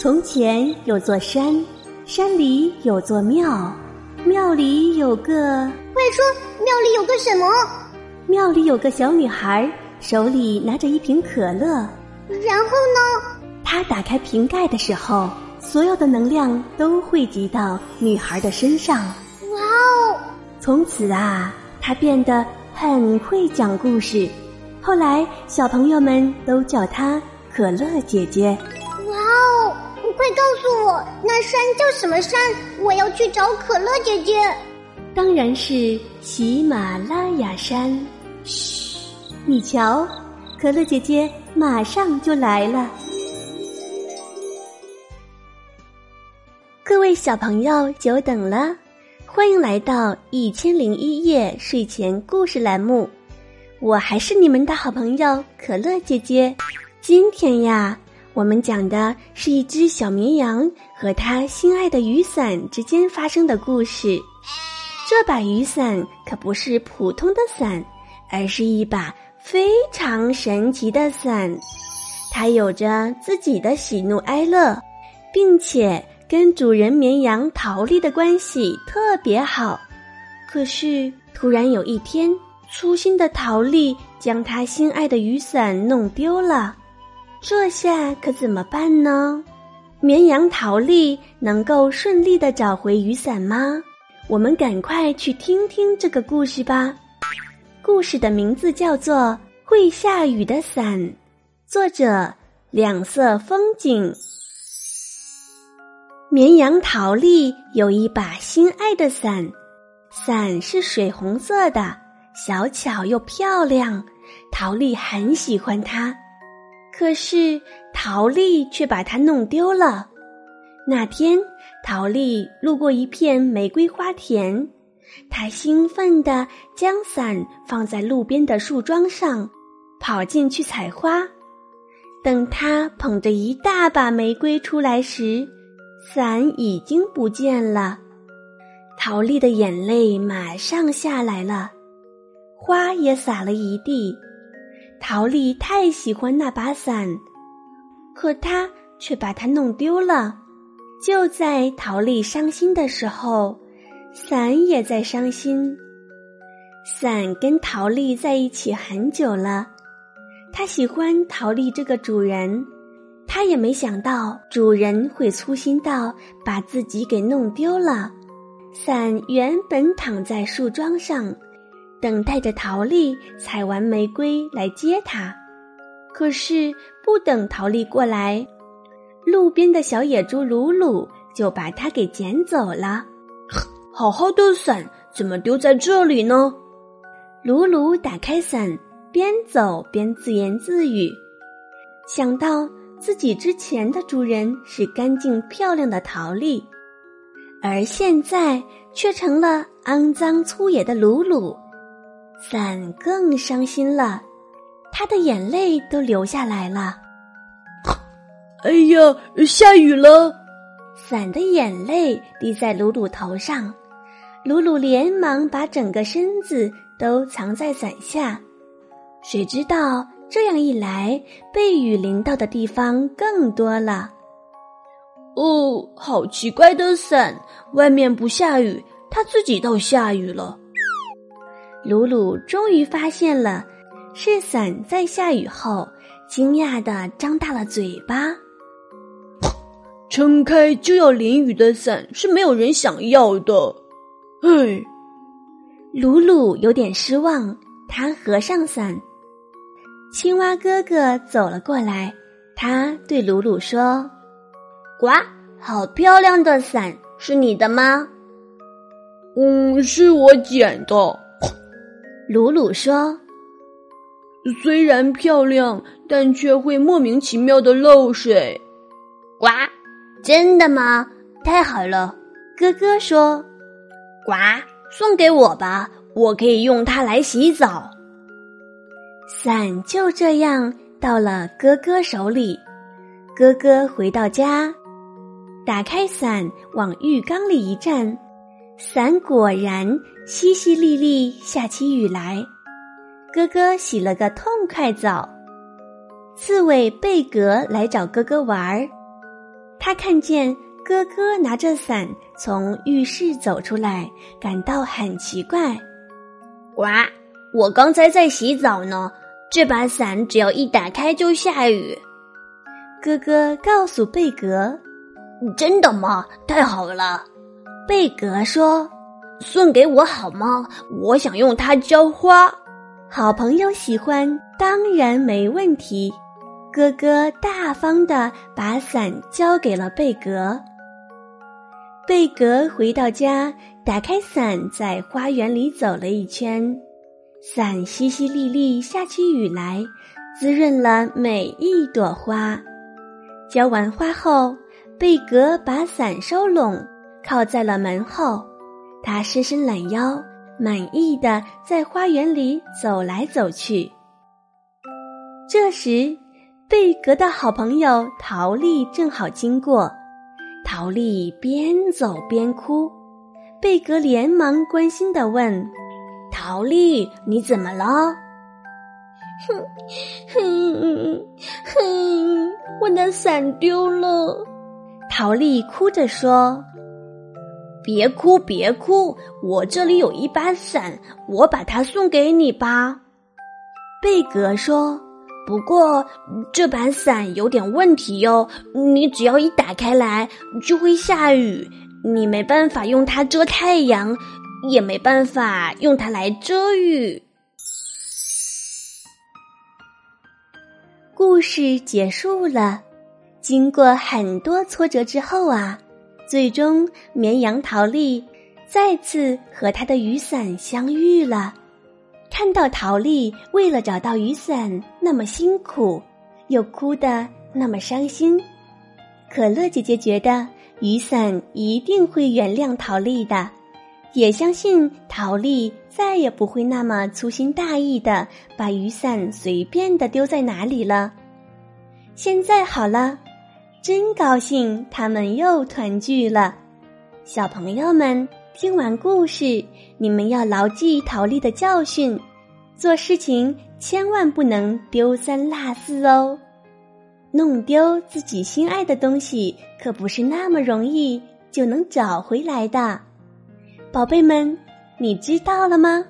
从前有座山，山里有座庙，庙里有个……快说，庙里有个什么？庙里有个小女孩，手里拿着一瓶可乐。然后呢？她打开瓶盖的时候，所有的能量都汇集到女孩的身上。哇哦！从此啊，她变得很会讲故事。后来，小朋友们都叫她可乐姐姐。快告诉我，那山叫什么山？我要去找可乐姐姐。当然是喜马拉雅山。嘘，你瞧，可乐姐姐马上就来了。各位小朋友，久等了，欢迎来到《一千零一夜》睡前故事栏目。我还是你们的好朋友可乐姐姐。今天呀，我们讲的是一只小绵羊和它心爱的雨伞之间发生的故事。这把雨伞可不是普通的伞，而是一把非常神奇的伞。它有着自己的喜怒哀乐，并且跟主人绵羊陶丽的关系特别好。可是，突然有一天。粗心的陶丽将他心爱的雨伞弄丢了，这下可怎么办呢？绵羊陶丽能够顺利的找回雨伞吗？我们赶快去听听这个故事吧。故事的名字叫做《会下雨的伞》，作者两色风景。绵羊陶丽有一把心爱的伞，伞是水红色的。小巧又漂亮，陶丽很喜欢它。可是陶丽却把它弄丢了。那天，陶丽路过一片玫瑰花田，她兴奋地将伞放在路边的树桩上，跑进去采花。等她捧着一大把玫瑰出来时，伞已经不见了。陶丽的眼泪马上下来了。花也洒了一地，陶丽太喜欢那把伞，可他却把它弄丢了。就在陶丽伤心的时候，伞也在伤心。伞跟陶丽在一起很久了，他喜欢陶丽这个主人，他也没想到主人会粗心到把自己给弄丢了。伞原本躺在树桩上。等待着陶丽采完玫瑰来接他，可是不等陶丽过来，路边的小野猪鲁鲁就把它给捡走了。好好的伞怎么丢在这里呢？鲁鲁打开伞，边走边自言自语，想到自己之前的主人是干净漂亮的陶丽，而现在却成了肮脏粗野的鲁鲁。伞更伤心了，他的眼泪都流下来了。哎呀，下雨了！伞的眼泪滴在鲁鲁头上，鲁鲁连忙把整个身子都藏在伞下。谁知道这样一来，被雨淋到的地方更多了。哦，好奇怪的伞！外面不下雨，它自己倒下雨了。鲁鲁终于发现了，是伞在下雨后惊讶的张大了嘴巴。撑开就要淋雨的伞是没有人想要的，唉。鲁鲁有点失望，他合上伞。青蛙哥哥走了过来，他对鲁鲁说：“呱，好漂亮的伞，是你的吗？”“嗯，是我捡的。”鲁鲁说：“虽然漂亮，但却会莫名其妙的漏水。”呱，真的吗？太好了！哥哥说：“呱，送给我吧，我可以用它来洗澡。”伞就这样到了哥哥手里。哥哥回到家，打开伞，往浴缸里一站。伞果然淅淅沥沥下起雨来，哥哥洗了个痛快澡。刺猬贝格来找哥哥玩儿，他看见哥哥拿着伞从浴室走出来，感到很奇怪。哇，我刚才在洗澡呢，这把伞只要一打开就下雨。哥哥告诉贝格：“真的吗？太好了。”贝格说：“送给我好吗？我想用它浇花。”好朋友喜欢，当然没问题。哥哥大方的把伞交给了贝格。贝格回到家，打开伞，在花园里走了一圈。伞淅淅沥沥下起雨来，滋润了每一朵花。浇完花后，贝格把伞收拢，靠在了门后。他伸伸懒腰，满意的在花园里走来走去。这时，贝格的好朋友陶丽正好经过，陶丽边走边哭，贝格连忙关心的问：“陶丽，你怎么了？”“哼，哼，哼，我的伞丢了。”陶丽哭着说。“别哭，别哭，我这里有一把伞，我把它送给你吧。”贝格说。不过这把伞有点问题哟，你只要一打开来就会下雨，你没办法用它遮太阳，也没办法用它来遮雨。故事结束了，经过很多挫折之后啊，最终绵羊陶丽再次和他的雨伞相遇了。看到陶丽为了找到雨伞那么辛苦，又哭得那么伤心，可乐姐姐觉得雨伞一定会原谅陶丽的，也相信陶丽再也不会那么粗心大意的把雨伞随便的丢在哪里了。现在好了，真高兴他们又团聚了。小朋友们听完故事，你们要牢记陶丽的教训。做事情千万不能丢三落四哦，弄丢自己心爱的东西可不是那么容易就能找回来的。宝贝们，你知道了吗？